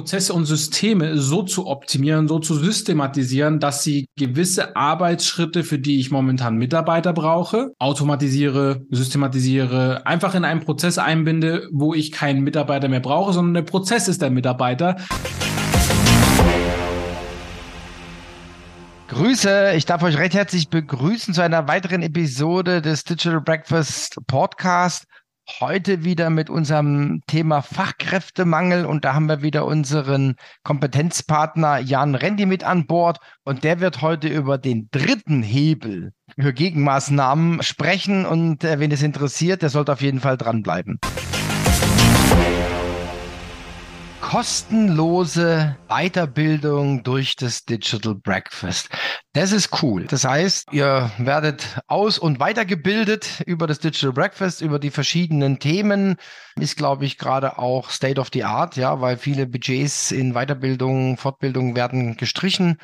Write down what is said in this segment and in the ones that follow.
Prozesse und Systeme so zu optimieren, so zu systematisieren, dass sie gewisse Arbeitsschritte, für die ich momentan Mitarbeiter brauche, automatisiere, systematisiere, einfach in einen Prozess einbinde, wo ich keinen Mitarbeiter mehr brauche, sondern der Prozess ist der Mitarbeiter. Grüße, ich darf euch recht herzlich begrüßen zu einer weiteren Episode des Digital Breakfast Podcast. Heute wieder mit unserem Thema Fachkräftemangel. Und da haben wir wieder unseren Kompetenzpartner Jan Rendi mit an Bord. Und der wird heute über den dritten Hebel für Gegenmaßnahmen sprechen. Und äh, wen es interessiert, der sollte auf jeden Fall dranbleiben kostenlose Weiterbildung durch das Digital Breakfast. Das ist cool. Das heißt, ihr werdet aus- und weitergebildet über das Digital Breakfast, über die verschiedenen Themen. Ist, glaube ich, gerade auch State of the Art, ja, weil viele Budgets in Weiterbildung, Fortbildung werden gestrichen.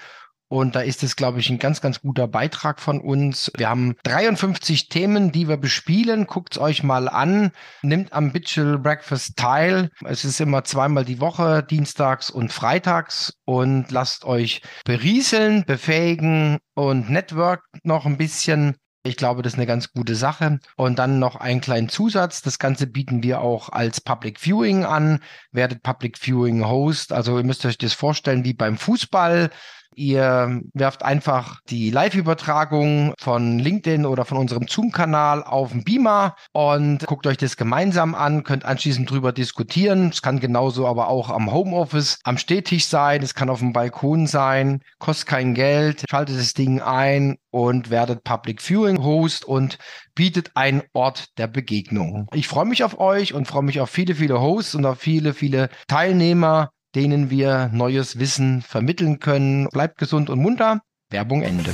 Und da ist es, glaube ich, ein ganz, ganz guter Beitrag von uns. Wir haben 53 Themen, die wir bespielen. Guckt's euch mal an. Nimmt am Digital Breakfast teil. Es ist immer zweimal die Woche, dienstags und freitags. Und lasst euch berieseln, befähigen und network noch ein bisschen. Ich glaube, das ist eine ganz gute Sache. Und dann noch einen kleinen Zusatz. Das Ganze bieten wir auch als Public Viewing an. Werdet Public Viewing Host. Also ihr müsst euch das vorstellen wie beim Fußball. Ihr werft einfach die Live-Übertragung von LinkedIn oder von unserem Zoom-Kanal auf den Beamer und guckt euch das gemeinsam an, könnt anschließend drüber diskutieren. Es kann genauso aber auch am Homeoffice, am Stehtisch sein, es kann auf dem Balkon sein, kostet kein Geld, schaltet das Ding ein und werdet Public Viewing Host und bietet einen Ort der Begegnung. Ich freue mich auf euch und freue mich auf viele, viele Hosts und auf viele, viele Teilnehmer denen wir neues Wissen vermitteln können. Bleibt gesund und munter. Werbung Ende.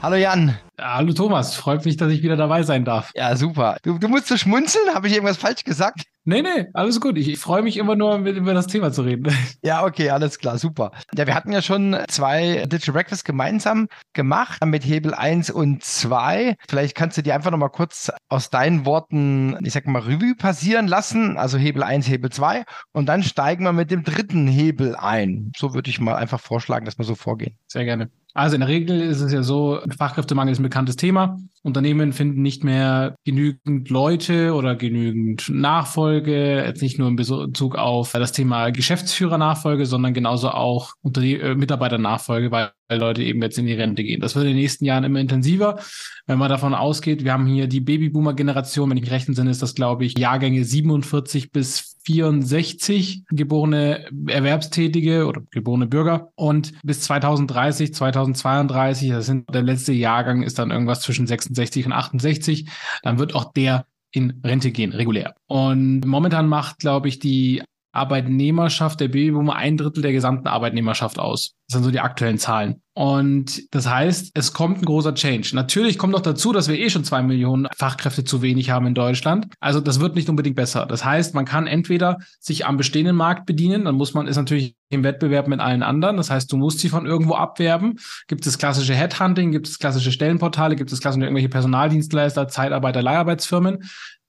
Hallo Jan. Hallo Thomas, freut mich, dass ich wieder dabei sein darf. Ja, super. Du, du musst so schmunzeln. Habe ich irgendwas falsch gesagt? Nee, nee, alles gut. Ich, ich freue mich immer nur, mit, über das Thema zu reden. Ja, okay, alles klar, super. Ja, wir hatten ja schon zwei Digital Breakfast gemeinsam gemacht mit Hebel 1 und 2. Vielleicht kannst du dir einfach nochmal kurz aus deinen Worten, ich sag mal, Revue passieren lassen. Also Hebel 1, Hebel 2. Und dann steigen wir mit dem dritten Hebel ein. So würde ich mal einfach vorschlagen, dass wir so vorgehen. Sehr gerne. Also in der Regel ist es ja so, Fachkräftemangel ist ein bekanntes Thema. Unternehmen finden nicht mehr genügend Leute oder genügend Nachfolge, jetzt nicht nur in Bezug auf das Thema Geschäftsführernachfolge, sondern genauso auch äh, Mitarbeiternachfolge, weil Leute eben jetzt in die Rente gehen. Das wird in den nächsten Jahren immer intensiver. Wenn man davon ausgeht, wir haben hier die Babyboomer-Generation, wenn ich mich recht entsinne, ist das, glaube ich, Jahrgänge 47 bis 64 geborene Erwerbstätige oder geborene Bürger und bis 2030, 2032, das sind der letzte Jahrgang ist dann irgendwas zwischen 66 und 68, dann wird auch der in Rente gehen, regulär. Und momentan macht, glaube ich, die Arbeitnehmerschaft der Babyboomer ein Drittel der gesamten Arbeitnehmerschaft aus. Das sind so die aktuellen Zahlen. Und das heißt, es kommt ein großer Change. Natürlich kommt noch dazu, dass wir eh schon zwei Millionen Fachkräfte zu wenig haben in Deutschland. Also das wird nicht unbedingt besser. Das heißt, man kann entweder sich am bestehenden Markt bedienen, dann muss man, ist natürlich im Wettbewerb mit allen anderen. Das heißt, du musst sie von irgendwo abwerben. Gibt es klassische Headhunting, gibt es klassische Stellenportale, gibt es klassische irgendwelche Personaldienstleister, Zeitarbeiter, Leiharbeitsfirmen.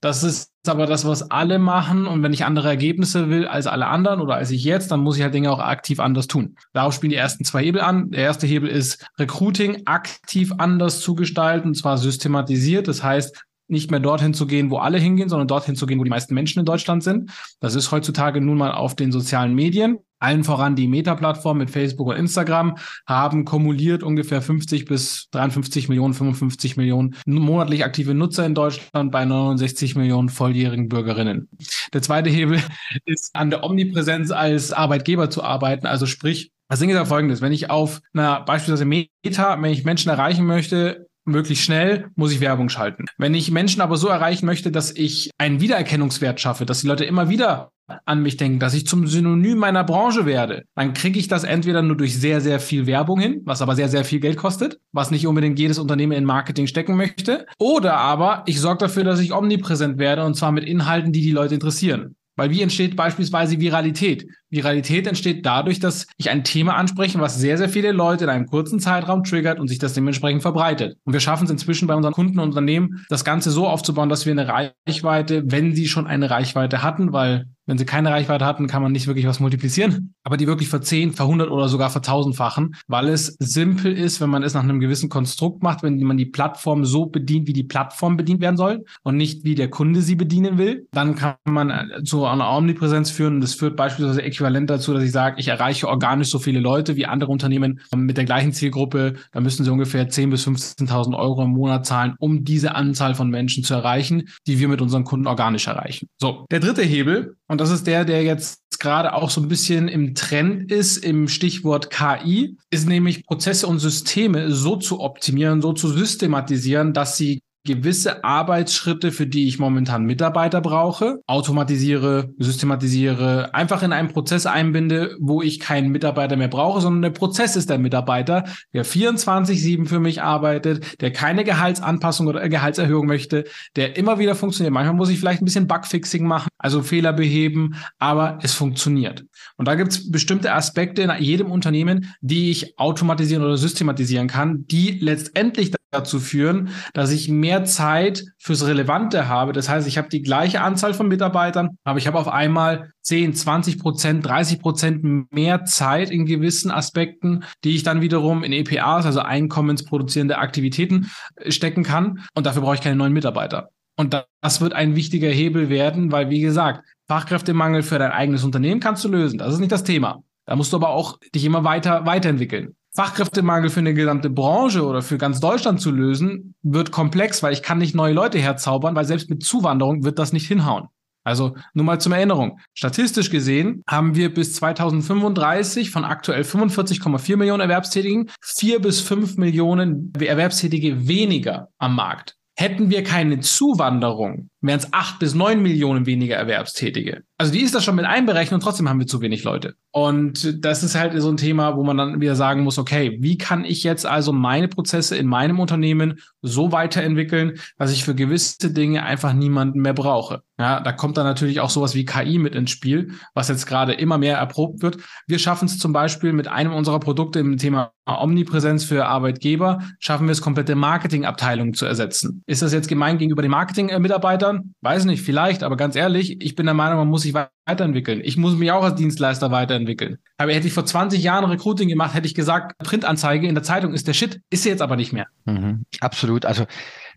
Das ist aber das, was alle machen. Und wenn ich andere Ergebnisse will als alle anderen oder als ich jetzt, dann muss ich halt Dinge auch aktiv anders tun. Darauf spielen die ersten zwei Hebel an. Der erste Hebel ist Recruiting aktiv anders zu gestalten, und zwar systematisiert. Das heißt, nicht mehr dorthin zu gehen, wo alle hingehen, sondern dorthin zu gehen, wo die meisten Menschen in Deutschland sind. Das ist heutzutage nun mal auf den sozialen Medien. Allen voran die Meta-Plattform mit Facebook und Instagram haben kumuliert ungefähr 50 bis 53 Millionen, 55 Millionen monatlich aktive Nutzer in Deutschland bei 69 Millionen volljährigen Bürgerinnen. Der zweite Hebel ist an der Omnipräsenz als Arbeitgeber zu arbeiten, also sprich das Ding ist ja folgendes, wenn ich auf einer beispielsweise Meta, wenn ich Menschen erreichen möchte, möglichst schnell, muss ich Werbung schalten. Wenn ich Menschen aber so erreichen möchte, dass ich einen Wiedererkennungswert schaffe, dass die Leute immer wieder an mich denken, dass ich zum Synonym meiner Branche werde, dann kriege ich das entweder nur durch sehr, sehr viel Werbung hin, was aber sehr, sehr viel Geld kostet, was nicht unbedingt jedes Unternehmen in Marketing stecken möchte, oder aber ich sorge dafür, dass ich omnipräsent werde und zwar mit Inhalten, die die Leute interessieren. Weil wie entsteht beispielsweise Viralität? Viralität entsteht dadurch, dass ich ein Thema anspreche, was sehr, sehr viele Leute in einem kurzen Zeitraum triggert und sich das dementsprechend verbreitet. Und wir schaffen es inzwischen bei unseren Kunden und Unternehmen, das Ganze so aufzubauen, dass wir eine Reichweite, wenn sie schon eine Reichweite hatten, weil wenn sie keine Reichweite hatten, kann man nicht wirklich was multiplizieren, aber die wirklich verzehn, verhundert oder sogar vertausendfachen, weil es simpel ist, wenn man es nach einem gewissen Konstrukt macht, wenn man die Plattform so bedient, wie die Plattform bedient werden soll und nicht wie der Kunde sie bedienen will, dann kann man zu einer Omnipräsenz führen und das führt beispielsweise äquivalent dazu, dass ich sage, ich erreiche organisch so viele Leute wie andere Unternehmen mit der gleichen Zielgruppe, da müssen sie ungefähr 10.000 bis 15.000 Euro im Monat zahlen, um diese Anzahl von Menschen zu erreichen, die wir mit unseren Kunden organisch erreichen. So, der dritte Hebel, und das ist der, der jetzt gerade auch so ein bisschen im Trend ist, im Stichwort KI, ist nämlich Prozesse und Systeme so zu optimieren, so zu systematisieren, dass sie gewisse Arbeitsschritte, für die ich momentan Mitarbeiter brauche, automatisiere, systematisiere, einfach in einen Prozess einbinde, wo ich keinen Mitarbeiter mehr brauche, sondern der Prozess ist der Mitarbeiter, der 24-7 für mich arbeitet, der keine Gehaltsanpassung oder Gehaltserhöhung möchte, der immer wieder funktioniert. Manchmal muss ich vielleicht ein bisschen Bugfixing machen, also Fehler beheben, aber es funktioniert. Und da gibt es bestimmte Aspekte in jedem Unternehmen, die ich automatisieren oder systematisieren kann, die letztendlich dazu führen, dass ich mehr Zeit fürs Relevante habe. Das heißt, ich habe die gleiche Anzahl von Mitarbeitern, aber ich habe auf einmal 10, 20 Prozent, 30 Prozent mehr Zeit in gewissen Aspekten, die ich dann wiederum in EPAs, also einkommensproduzierende Aktivitäten, äh, stecken kann. Und dafür brauche ich keine neuen Mitarbeiter. Und das wird ein wichtiger Hebel werden, weil, wie gesagt, Fachkräftemangel für dein eigenes Unternehmen kannst du lösen. Das ist nicht das Thema. Da musst du aber auch dich immer weiter weiterentwickeln. Fachkräftemangel für eine gesamte Branche oder für ganz Deutschland zu lösen, wird komplex, weil ich kann nicht neue Leute herzaubern, weil selbst mit Zuwanderung wird das nicht hinhauen. Also nur mal zum Erinnerung. Statistisch gesehen haben wir bis 2035 von aktuell 45,4 Millionen Erwerbstätigen vier bis fünf Millionen Erwerbstätige weniger am Markt. Hätten wir keine Zuwanderung, wären es acht bis neun Millionen weniger Erwerbstätige. Also die ist das schon mit einberechnet und trotzdem haben wir zu wenig Leute. Und das ist halt so ein Thema, wo man dann wieder sagen muss, okay, wie kann ich jetzt also meine Prozesse in meinem Unternehmen so weiterentwickeln, dass ich für gewisse Dinge einfach niemanden mehr brauche. Ja, da kommt dann natürlich auch sowas wie KI mit ins Spiel, was jetzt gerade immer mehr erprobt wird. Wir schaffen es zum Beispiel mit einem unserer Produkte im Thema Omnipräsenz für Arbeitgeber, schaffen wir es, komplette Marketingabteilungen zu ersetzen. Ist das jetzt gemein gegenüber den Marketing-Mitarbeitern? Weiß nicht, vielleicht, aber ganz ehrlich, ich bin der Meinung, man muss sich weiterentwickeln. Ich muss mich auch als Dienstleister weiterentwickeln. Aber hätte ich vor 20 Jahren Recruiting gemacht, hätte ich gesagt, Printanzeige in der Zeitung ist der Shit. Ist sie jetzt aber nicht mehr. Mhm, absolut. Also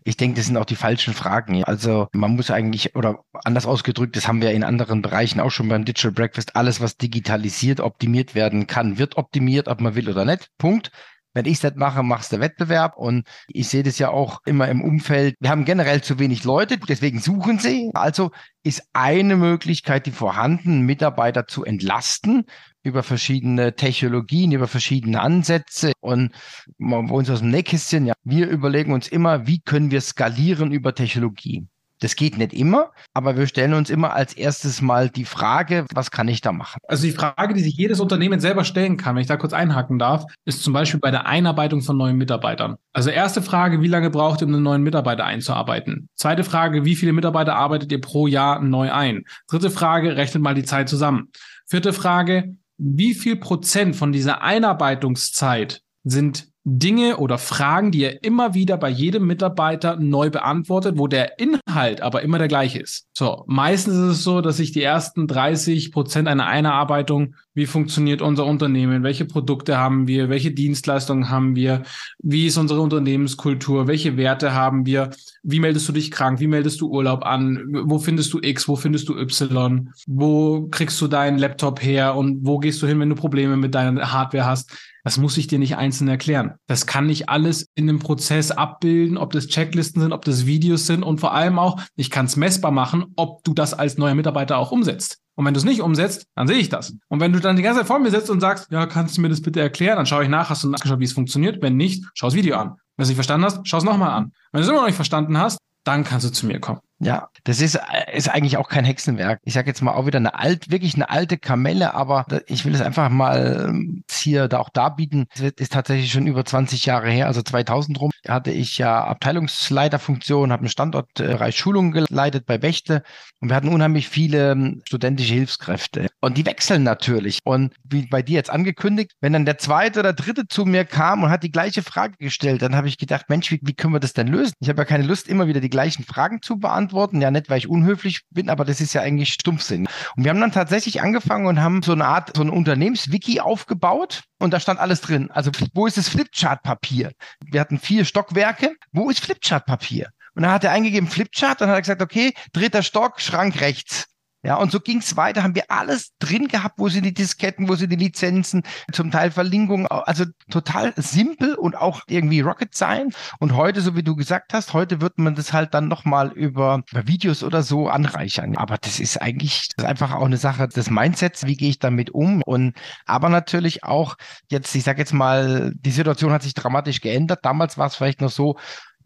ich denke, das sind auch die falschen Fragen. Also man muss eigentlich, oder anders ausgedrückt, das haben wir in anderen Bereichen auch schon beim Digital Breakfast, alles, was digitalisiert, optimiert werden kann, wird optimiert, ob man will oder nicht. Punkt. Wenn ich das mache, machst du Wettbewerb. Und ich sehe das ja auch immer im Umfeld. Wir haben generell zu wenig Leute, deswegen suchen sie. Also ist eine Möglichkeit, die vorhandenen Mitarbeiter zu entlasten über verschiedene Technologien, über verschiedene Ansätze und bei uns aus dem Nähkästchen, ja, wir überlegen uns immer, wie können wir skalieren über Technologie. Das geht nicht immer, aber wir stellen uns immer als erstes mal die Frage, was kann ich da machen? Also die Frage, die sich jedes Unternehmen selber stellen kann, wenn ich da kurz einhaken darf, ist zum Beispiel bei der Einarbeitung von neuen Mitarbeitern. Also erste Frage, wie lange braucht ihr, um einen neuen Mitarbeiter einzuarbeiten? Zweite Frage, wie viele Mitarbeiter arbeitet ihr pro Jahr neu ein? Dritte Frage, rechnet mal die Zeit zusammen. Vierte Frage, wie viel Prozent von dieser Einarbeitungszeit sind Dinge oder Fragen, die er immer wieder bei jedem Mitarbeiter neu beantwortet, wo der Inhalt aber immer der gleiche ist. So, meistens ist es so, dass sich die ersten 30 Prozent einer Einarbeitung, wie funktioniert unser Unternehmen, welche Produkte haben wir, welche Dienstleistungen haben wir, wie ist unsere Unternehmenskultur, welche Werte haben wir, wie meldest du dich krank, wie meldest du Urlaub an, wo findest du X, wo findest du Y, wo kriegst du deinen Laptop her und wo gehst du hin, wenn du Probleme mit deiner Hardware hast das muss ich dir nicht einzeln erklären. Das kann ich alles in einem Prozess abbilden, ob das Checklisten sind, ob das Videos sind und vor allem auch, ich kann es messbar machen, ob du das als neuer Mitarbeiter auch umsetzt. Und wenn du es nicht umsetzt, dann sehe ich das. Und wenn du dann die ganze Zeit vor mir sitzt und sagst, ja, kannst du mir das bitte erklären, dann schaue ich nach, hast du nachgeschaut, wie es funktioniert? Wenn nicht, schau das Video an. Wenn du es nicht verstanden hast, schau es nochmal an. Wenn du es immer noch nicht verstanden hast, dann kannst du zu mir kommen. Ja, das ist, ist eigentlich auch kein Hexenwerk. Ich sage jetzt mal auch wieder eine alt, wirklich eine alte Kamelle, aber ich will es einfach mal ähm, hier da auch darbieten. Es ist tatsächlich schon über 20 Jahre her, also 2000 rum, hatte ich ja Abteilungsleiterfunktion, habe einen Standortbereich äh, Schulungen geleitet bei Bächte und wir hatten unheimlich viele ähm, studentische Hilfskräfte. Und die wechseln natürlich. Und wie bei dir jetzt angekündigt, wenn dann der zweite oder dritte zu mir kam und hat die gleiche Frage gestellt, dann habe ich gedacht, Mensch, wie, wie können wir das denn lösen? Ich habe ja keine Lust, immer wieder die gleichen Fragen zu beantworten. Ja, nicht, weil ich unhöflich bin, aber das ist ja eigentlich Stumpfsinn. Und wir haben dann tatsächlich angefangen und haben so eine Art, so ein Unternehmenswiki aufgebaut. Und da stand alles drin. Also, wo ist das Flipchart-Papier? Wir hatten vier Stockwerke. Wo ist Flipchart-Papier? Und dann hat er eingegeben Flipchart, dann hat er gesagt, okay, dritter Stock, Schrank rechts. Ja, und so ging es weiter, haben wir alles drin gehabt, wo sind die Disketten, wo sind die Lizenzen, zum Teil Verlinkungen, also total simpel und auch irgendwie Rocket Science. Und heute, so wie du gesagt hast, heute wird man das halt dann nochmal über, über Videos oder so anreichern. Aber das ist eigentlich das ist einfach auch eine Sache des Mindsets, wie gehe ich damit um? Und aber natürlich auch jetzt, ich sage jetzt mal, die Situation hat sich dramatisch geändert. Damals war es vielleicht noch so,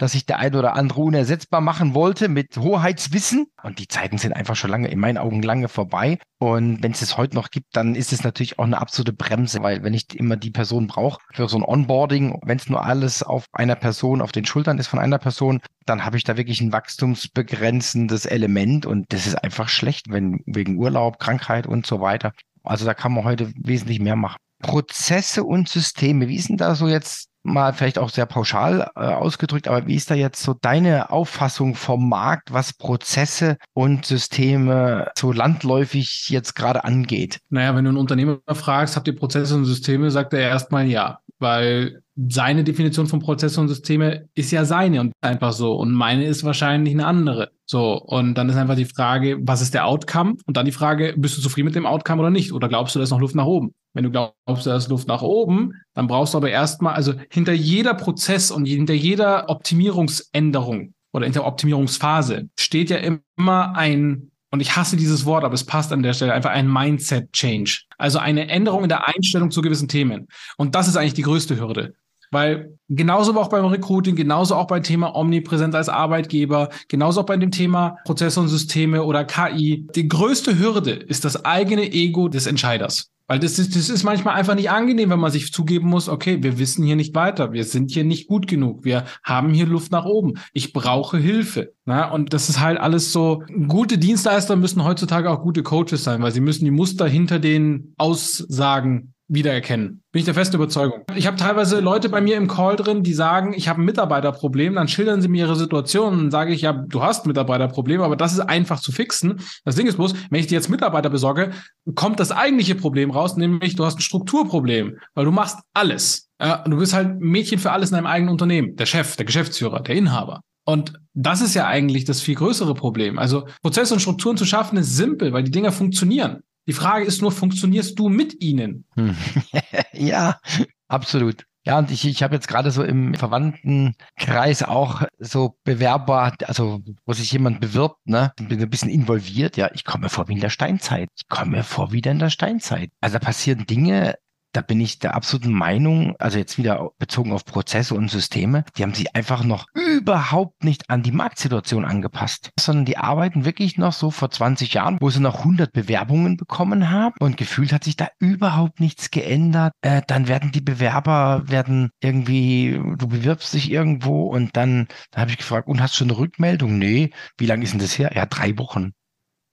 dass sich der ein oder andere unersetzbar machen wollte mit Hoheitswissen. Und die Zeiten sind einfach schon lange, in meinen Augen lange vorbei. Und wenn es es heute noch gibt, dann ist es natürlich auch eine absolute Bremse, weil wenn ich immer die Person brauche für so ein Onboarding, wenn es nur alles auf einer Person, auf den Schultern ist von einer Person, dann habe ich da wirklich ein wachstumsbegrenzendes Element und das ist einfach schlecht, wenn wegen Urlaub, Krankheit und so weiter. Also da kann man heute wesentlich mehr machen. Prozesse und Systeme, wie ist denn da so jetzt mal vielleicht auch sehr pauschal äh, ausgedrückt, aber wie ist da jetzt so deine Auffassung vom Markt, was Prozesse und Systeme so landläufig jetzt gerade angeht? Naja, wenn du einen Unternehmer fragst, habt ihr Prozesse und Systeme, sagt er erstmal ja, weil seine Definition von Prozesse und Systeme ist ja seine und einfach so und meine ist wahrscheinlich eine andere. So, und dann ist einfach die Frage, was ist der Outcome? Und dann die Frage, bist du zufrieden mit dem Outcome oder nicht? Oder glaubst du, da ist noch Luft nach oben? Wenn du glaubst, da ist Luft nach oben, dann brauchst du aber erstmal, also hinter jeder Prozess und hinter jeder Optimierungsänderung oder hinter Optimierungsphase steht ja immer ein, und ich hasse dieses Wort, aber es passt an der Stelle, einfach ein Mindset-Change. Also eine Änderung in der Einstellung zu gewissen Themen. Und das ist eigentlich die größte Hürde. Weil genauso auch beim Recruiting, genauso auch beim Thema Omnipräsenz als Arbeitgeber, genauso auch bei dem Thema Prozesse und Systeme oder KI, die größte Hürde ist das eigene Ego des Entscheiders. Weil das ist, das ist manchmal einfach nicht angenehm, wenn man sich zugeben muss, okay, wir wissen hier nicht weiter, wir sind hier nicht gut genug, wir haben hier Luft nach oben, ich brauche Hilfe. Na, und das ist halt alles so, gute Dienstleister müssen heutzutage auch gute Coaches sein, weil sie müssen die Muster hinter den Aussagen wiedererkennen. Bin ich der festen Überzeugung. Ich habe teilweise Leute bei mir im Call drin, die sagen, ich habe ein Mitarbeiterproblem, dann schildern sie mir ihre Situation und sage ich, ja, du hast ein Mitarbeiterproblem, aber das ist einfach zu fixen. Das Ding ist bloß, wenn ich dir jetzt Mitarbeiter besorge, kommt das eigentliche Problem raus, nämlich du hast ein Strukturproblem, weil du machst alles. Ja, du bist halt Mädchen für alles in deinem eigenen Unternehmen. Der Chef, der Geschäftsführer, der Inhaber. Und das ist ja eigentlich das viel größere Problem. Also Prozesse und Strukturen zu schaffen ist simpel, weil die Dinger funktionieren. Die Frage ist nur, funktionierst du mit ihnen? Hm. ja, absolut. Ja, und ich, ich habe jetzt gerade so im Verwandtenkreis auch so Bewerber, also wo sich jemand bewirbt, ne, bin ein bisschen involviert. Ja, ich komme vor wie in der Steinzeit. Ich komme vor wieder in der Steinzeit. Also da passieren Dinge, da bin ich der absoluten Meinung, also jetzt wieder bezogen auf Prozesse und Systeme, die haben sich einfach noch überhaupt nicht an die Marktsituation angepasst, sondern die arbeiten wirklich noch so vor 20 Jahren, wo sie noch 100 Bewerbungen bekommen haben und gefühlt hat sich da überhaupt nichts geändert. Äh, dann werden die Bewerber, werden irgendwie, du bewirbst dich irgendwo und dann, dann habe ich gefragt, und hast du schon eine Rückmeldung? Nee. Wie lange ist denn das her? Ja, drei Wochen.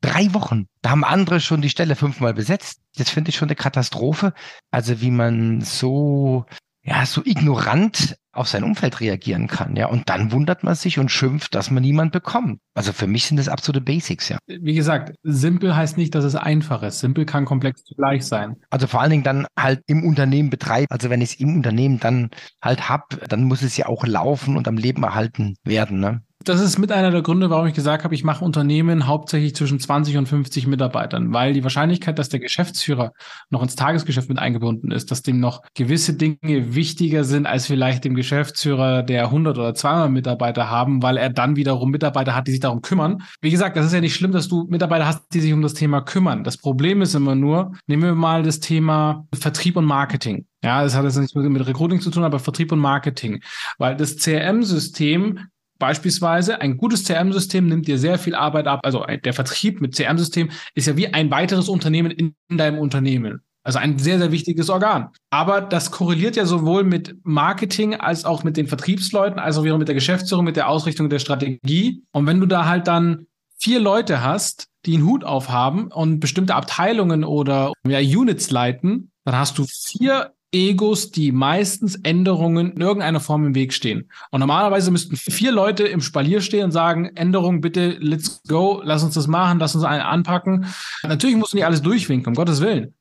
Drei Wochen. Da haben andere schon die Stelle fünfmal besetzt. Das finde ich schon eine Katastrophe. Also wie man so, ja, so ignorant auf sein Umfeld reagieren kann, ja. Und dann wundert man sich und schimpft, dass man niemand bekommt. Also für mich sind das absolute Basics, ja. Wie gesagt, simpel heißt nicht, dass es einfach ist. Simpel kann komplex zugleich sein. Also vor allen Dingen dann halt im Unternehmen betreiben. Also wenn ich es im Unternehmen dann halt hab, dann muss es ja auch laufen und am Leben erhalten werden, ne? Das ist mit einer der Gründe, warum ich gesagt habe, ich mache Unternehmen hauptsächlich zwischen 20 und 50 Mitarbeitern, weil die Wahrscheinlichkeit, dass der Geschäftsführer noch ins Tagesgeschäft mit eingebunden ist, dass dem noch gewisse Dinge wichtiger sind als vielleicht dem Geschäftsführer, der 100 oder 200 Mitarbeiter haben, weil er dann wiederum Mitarbeiter hat, die sich darum kümmern. Wie gesagt, das ist ja nicht schlimm, dass du Mitarbeiter hast, die sich um das Thema kümmern. Das Problem ist immer nur, nehmen wir mal das Thema Vertrieb und Marketing. Ja, das hat jetzt nichts mit Recruiting zu tun, aber Vertrieb und Marketing. Weil das CRM-System beispielsweise, ein gutes CRM-System nimmt dir sehr viel Arbeit ab. Also der Vertrieb mit CRM-System ist ja wie ein weiteres Unternehmen in deinem Unternehmen. Also ein sehr, sehr wichtiges Organ. Aber das korreliert ja sowohl mit Marketing als auch mit den Vertriebsleuten, als auch wieder mit der Geschäftsführung, mit der Ausrichtung der Strategie. Und wenn du da halt dann vier Leute hast, die einen Hut aufhaben und bestimmte Abteilungen oder ja, Units leiten, dann hast du vier Egos, die meistens Änderungen in irgendeiner Form im Weg stehen. Und normalerweise müssten vier Leute im Spalier stehen und sagen, Änderung bitte, let's go, lass uns das machen, lass uns einen anpacken. Natürlich musst du nicht alles durchwinken, um Gottes Willen.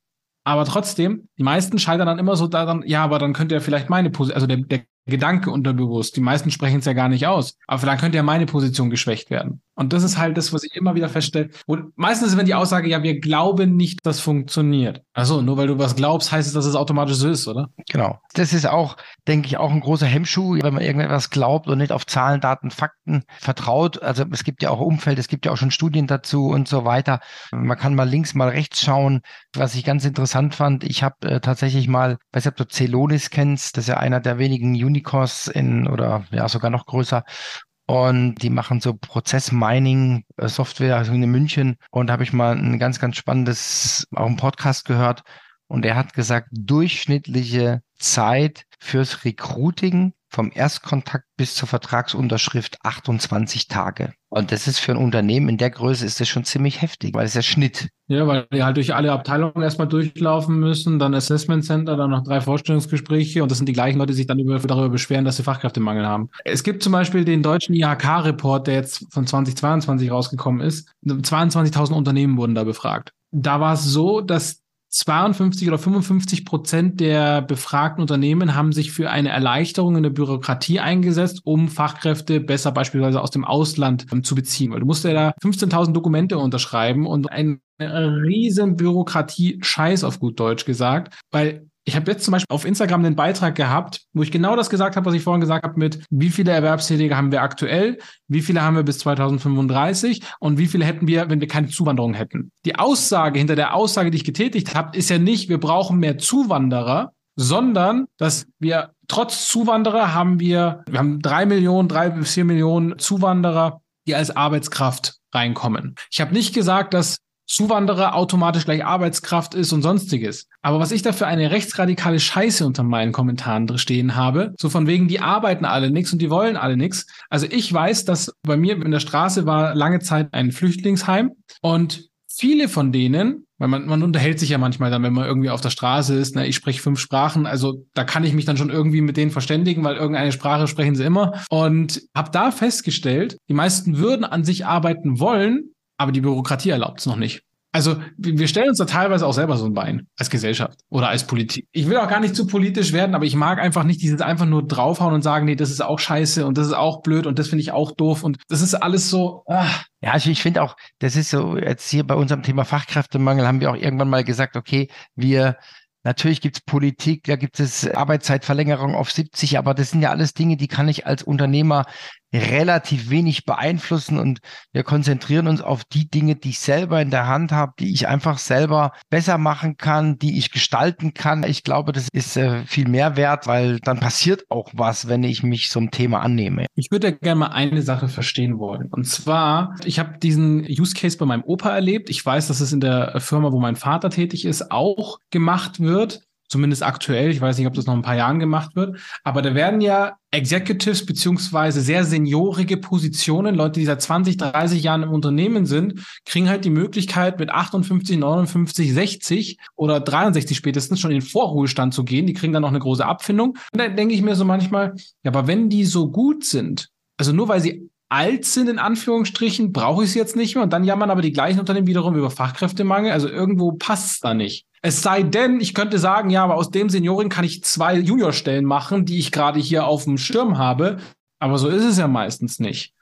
Aber trotzdem, die meisten scheitern dann immer so daran, ja, aber dann könnte ja vielleicht meine Position, also der, der Gedanke unterbewusst. Die meisten sprechen es ja gar nicht aus. Aber vielleicht könnte ja meine Position geschwächt werden. Und das ist halt das, was ich immer wieder feststelle. Und meistens ist wenn die Aussage, ja, wir glauben nicht, dass funktioniert. Also nur weil du was glaubst, heißt es, dass es automatisch so ist, oder? Genau. Das ist auch, denke ich, auch ein großer Hemmschuh, wenn man irgendetwas glaubt und nicht auf Zahlen, Daten, Fakten vertraut. Also es gibt ja auch Umfeld, es gibt ja auch schon Studien dazu und so weiter. Man kann mal links, mal rechts schauen. Was ich ganz interessant fand, ich habe äh, tatsächlich mal, weiß nicht, ob du Celonis kennst, das ist ja einer der wenigen Unicors in oder ja sogar noch größer und die machen so Prozess-Mining-Software also in München. Und da habe ich mal ein ganz, ganz spannendes, auch ein Podcast gehört. Und er hat gesagt, durchschnittliche Zeit fürs Recruiting vom Erstkontakt bis zur Vertragsunterschrift 28 Tage. Und das ist für ein Unternehmen in der Größe ist das schon ziemlich heftig, weil es ja Schnitt. Ja, weil die halt durch alle Abteilungen erstmal durchlaufen müssen, dann Assessment Center, dann noch drei Vorstellungsgespräche und das sind die gleichen Leute, die sich dann über, darüber beschweren, dass sie Fachkräftemangel haben. Es gibt zum Beispiel den deutschen IHK-Report, der jetzt von 2022 rausgekommen ist. 22.000 Unternehmen wurden da befragt. Da war es so, dass 52 oder 55 Prozent der befragten Unternehmen haben sich für eine Erleichterung in der Bürokratie eingesetzt, um Fachkräfte besser beispielsweise aus dem Ausland ähm, zu beziehen. Weil du musst ja da 15.000 Dokumente unterschreiben und eine riesen Bürokratie-Scheiß auf gut Deutsch gesagt, weil ich habe jetzt zum Beispiel auf Instagram einen Beitrag gehabt, wo ich genau das gesagt habe, was ich vorhin gesagt habe, mit wie viele Erwerbstätige haben wir aktuell, wie viele haben wir bis 2035 und wie viele hätten wir, wenn wir keine Zuwanderung hätten. Die Aussage hinter der Aussage, die ich getätigt habe, ist ja nicht, wir brauchen mehr Zuwanderer, sondern dass wir trotz Zuwanderer haben wir, wir haben drei Millionen, drei bis vier Millionen Zuwanderer, die als Arbeitskraft reinkommen. Ich habe nicht gesagt, dass Zuwanderer automatisch gleich Arbeitskraft ist und sonstiges. Aber was ich da für eine rechtsradikale Scheiße unter meinen Kommentaren stehen habe, so von wegen, die arbeiten alle nichts und die wollen alle nichts. Also ich weiß, dass bei mir in der Straße war lange Zeit ein Flüchtlingsheim und viele von denen, weil man, man unterhält sich ja manchmal dann, wenn man irgendwie auf der Straße ist, ne, ich spreche fünf Sprachen, also da kann ich mich dann schon irgendwie mit denen verständigen, weil irgendeine Sprache sprechen sie immer. Und habe da festgestellt, die meisten würden an sich arbeiten wollen, aber die Bürokratie erlaubt es noch nicht. Also wir stellen uns da teilweise auch selber so ein Bein als Gesellschaft oder als Politik. Ich will auch gar nicht zu politisch werden, aber ich mag einfach nicht dieses einfach nur draufhauen und sagen, nee, das ist auch scheiße und das ist auch blöd und das finde ich auch doof und das ist alles so. Ah. Ja, also ich finde auch, das ist so, jetzt hier bei unserem Thema Fachkräftemangel haben wir auch irgendwann mal gesagt, okay, wir Natürlich gibt es Politik, da gibt es Arbeitszeitverlängerung auf 70, aber das sind ja alles Dinge, die kann ich als Unternehmer relativ wenig beeinflussen und wir konzentrieren uns auf die Dinge, die ich selber in der Hand habe, die ich einfach selber besser machen kann, die ich gestalten kann. Ich glaube, das ist äh, viel mehr wert, weil dann passiert auch was, wenn ich mich so einem Thema annehme. Ich würde gerne mal eine Sache verstehen wollen. Und zwar, ich habe diesen Use Case bei meinem Opa erlebt. Ich weiß, dass es in der Firma, wo mein Vater tätig ist, auch gemacht wird zumindest aktuell, ich weiß nicht, ob das noch ein paar Jahren gemacht wird, aber da werden ja Executives beziehungsweise sehr seniorige Positionen, Leute, die seit 20, 30 Jahren im Unternehmen sind, kriegen halt die Möglichkeit mit 58, 59, 60 oder 63 spätestens schon in den Vorruhestand zu gehen. Die kriegen dann noch eine große Abfindung. Und dann denke ich mir so manchmal, ja, aber wenn die so gut sind, also nur weil sie alt sind, in Anführungsstrichen, brauche ich sie jetzt nicht mehr. Und dann jammern aber die gleichen Unternehmen wiederum über Fachkräftemangel. Also irgendwo passt es da nicht. Es sei denn, ich könnte sagen, ja, aber aus dem Seniorin kann ich zwei Juniorstellen machen, die ich gerade hier auf dem Schirm habe. Aber so ist es ja meistens nicht.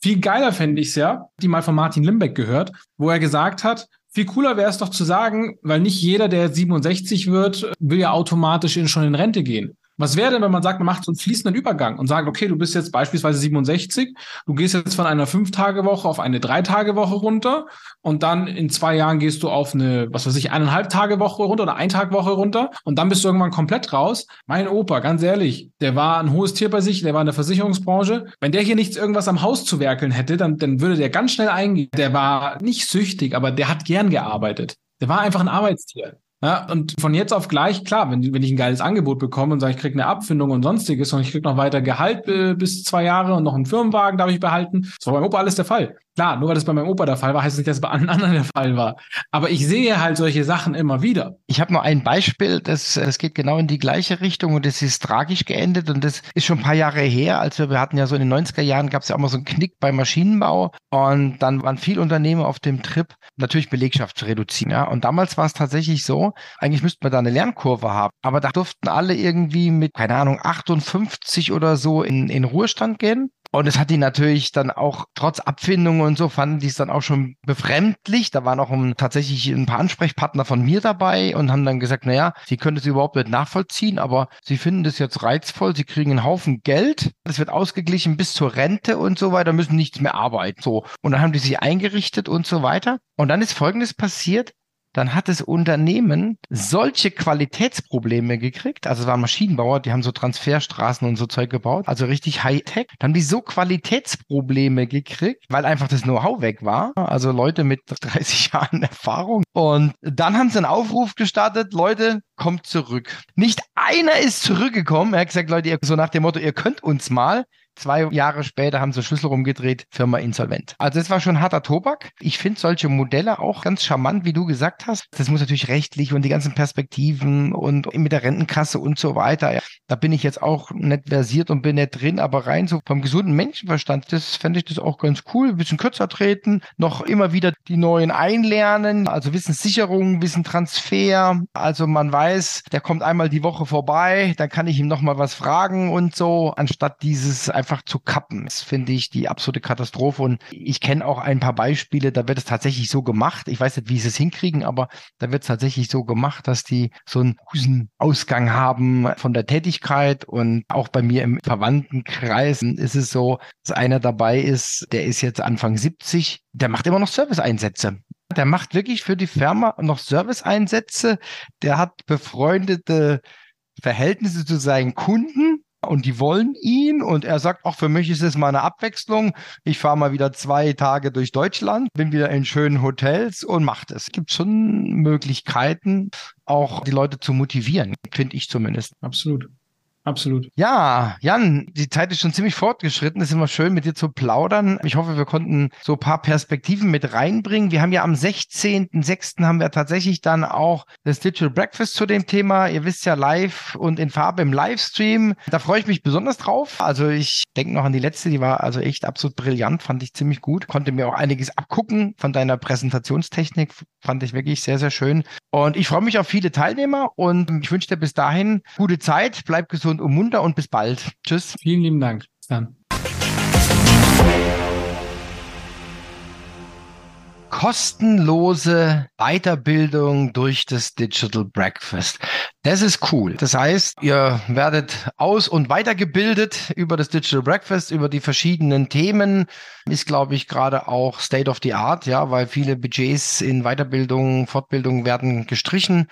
Viel geiler fände ich es ja, die mal von Martin Limbeck gehört, wo er gesagt hat, viel cooler wäre es doch zu sagen, weil nicht jeder, der 67 wird, will ja automatisch in, schon in Rente gehen. Was wäre denn, wenn man sagt, man macht so einen fließenden Übergang und sagt, okay, du bist jetzt beispielsweise 67, du gehst jetzt von einer Fünf-Tage-Woche auf eine Drei-Tage-Woche runter und dann in zwei Jahren gehst du auf eine, was weiß ich, eineinhalb Tage Woche runter oder ein Tag Woche runter und dann bist du irgendwann komplett raus. Mein Opa, ganz ehrlich, der war ein hohes Tier bei sich, der war in der Versicherungsbranche. Wenn der hier nichts irgendwas am Haus zu werkeln hätte, dann, dann würde der ganz schnell eingehen. Der war nicht süchtig, aber der hat gern gearbeitet. Der war einfach ein Arbeitstier. Ja, und von jetzt auf gleich, klar, wenn, wenn ich ein geiles Angebot bekomme und sage, ich kriege eine Abfindung und sonstiges und ich kriege noch weiter Gehalt äh, bis zwei Jahre und noch einen Firmenwagen darf ich behalten. Das war beim Opa alles der Fall. Klar, nur weil das bei meinem Opa der Fall war, heißt nicht, dass es bei allen anderen der Fall war. Aber ich sehe halt solche Sachen immer wieder. Ich habe noch ein Beispiel, das, das geht genau in die gleiche Richtung und das ist tragisch geendet und das ist schon ein paar Jahre her. als wir, wir hatten ja so in den 90er Jahren gab es ja auch mal so einen Knick beim Maschinenbau und dann waren viele Unternehmen auf dem Trip, natürlich Belegschaft zu reduzieren. Ja? Und damals war es tatsächlich so, eigentlich müsste man da eine Lernkurve haben, aber da durften alle irgendwie mit, keine Ahnung, 58 oder so in, in Ruhestand gehen. Und es hat die natürlich dann auch trotz Abfindungen und so fanden die es dann auch schon befremdlich. Da waren auch um, tatsächlich ein paar Ansprechpartner von mir dabei und haben dann gesagt, naja, sie können das überhaupt nicht nachvollziehen, aber sie finden das jetzt reizvoll. Sie kriegen einen Haufen Geld. Das wird ausgeglichen bis zur Rente und so weiter, müssen nichts mehr arbeiten. So. Und dann haben die sich eingerichtet und so weiter. Und dann ist Folgendes passiert dann hat das Unternehmen solche Qualitätsprobleme gekriegt. Also es waren Maschinenbauer, die haben so Transferstraßen und so Zeug gebaut, also richtig Hightech. Dann haben die so Qualitätsprobleme gekriegt, weil einfach das Know-how weg war. Also Leute mit 30 Jahren Erfahrung. Und dann haben sie einen Aufruf gestartet, Leute, kommt zurück. Nicht einer ist zurückgekommen. Er hat gesagt, Leute, ihr, so nach dem Motto, ihr könnt uns mal. Zwei Jahre später haben sie Schlüssel rumgedreht, Firma insolvent. Also das war schon harter Tobak. Ich finde solche Modelle auch ganz charmant, wie du gesagt hast. Das muss natürlich rechtlich und die ganzen Perspektiven und mit der Rentenkasse und so weiter. Da bin ich jetzt auch nicht versiert und bin nicht drin, aber rein so vom gesunden Menschenverstand, das fände ich das auch ganz cool. Ein bisschen kürzer treten, noch immer wieder die neuen einlernen, also Wissenssicherung, Wissentransfer. Also man weiß, der kommt einmal die Woche vorbei, dann kann ich ihm nochmal was fragen und so, anstatt dieses einfach zu kappen. Das finde ich die absolute Katastrophe. Und ich kenne auch ein paar Beispiele, da wird es tatsächlich so gemacht. Ich weiß nicht, wie sie es hinkriegen, aber da wird es tatsächlich so gemacht, dass die so einen Ausgang haben von der Tätigkeit. Und auch bei mir im Verwandtenkreis ist es so, dass einer dabei ist, der ist jetzt Anfang 70, der macht immer noch Serviceeinsätze. Der macht wirklich für die Firma noch Serviceeinsätze. Der hat befreundete Verhältnisse zu seinen Kunden und die wollen ihn und er sagt, auch für mich ist es mal eine Abwechslung. Ich fahre mal wieder zwei Tage durch Deutschland, bin wieder in schönen Hotels und macht es. Es gibt schon Möglichkeiten, auch die Leute zu motivieren, finde ich zumindest. Absolut. Absolut. Ja, Jan, die Zeit ist schon ziemlich fortgeschritten. Es ist immer schön, mit dir zu plaudern. Ich hoffe, wir konnten so ein paar Perspektiven mit reinbringen. Wir haben ja am 16.06. haben wir tatsächlich dann auch das Digital Breakfast zu dem Thema. Ihr wisst ja live und in Farbe im Livestream. Da freue ich mich besonders drauf. Also ich denke noch an die letzte, die war also echt absolut brillant, fand ich ziemlich gut. Konnte mir auch einiges abgucken von deiner Präsentationstechnik. Fand ich wirklich sehr, sehr schön. Und ich freue mich auf viele Teilnehmer und ich wünsche dir bis dahin gute Zeit. Bleib gesund und munter und bis bald. Tschüss. Vielen lieben Dank. Bis dann. kostenlose Weiterbildung durch das Digital Breakfast. Das ist cool. Das heißt, ihr werdet aus- und weitergebildet über das Digital Breakfast, über die verschiedenen Themen. Ist, glaube ich, gerade auch State of the Art, ja, weil viele Budgets in Weiterbildung, Fortbildung werden gestrichen.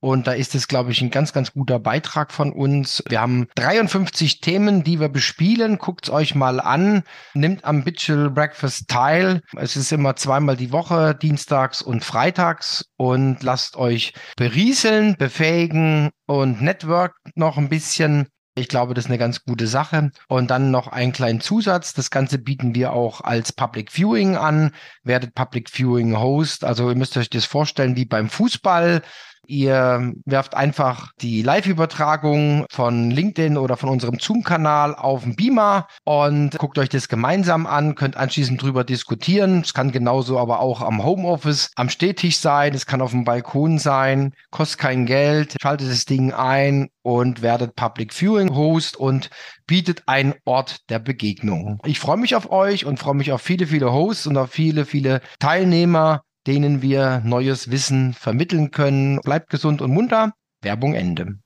Und da ist es, glaube ich, ein ganz, ganz guter Beitrag von uns. Wir haben 53 Themen, die wir bespielen. Guckt es euch mal an. Nimmt am Digital Breakfast teil. Es ist immer zweimal die Woche, dienstags und freitags. Und lasst euch berieseln, befähigen und network noch ein bisschen. Ich glaube, das ist eine ganz gute Sache. Und dann noch einen kleinen Zusatz. Das Ganze bieten wir auch als Public Viewing an. Werdet Public Viewing Host. Also ihr müsst euch das vorstellen wie beim Fußball. Ihr werft einfach die Live-Übertragung von LinkedIn oder von unserem Zoom-Kanal auf den Beamer und guckt euch das gemeinsam an, könnt anschließend drüber diskutieren. Es kann genauso aber auch am Homeoffice, am Stehtisch sein, es kann auf dem Balkon sein, kostet kein Geld, schaltet das Ding ein und werdet Public Viewing Host und bietet einen Ort der Begegnung. Ich freue mich auf euch und freue mich auf viele, viele Hosts und auf viele, viele Teilnehmer denen wir neues Wissen vermitteln können. Bleibt gesund und munter. Werbung Ende.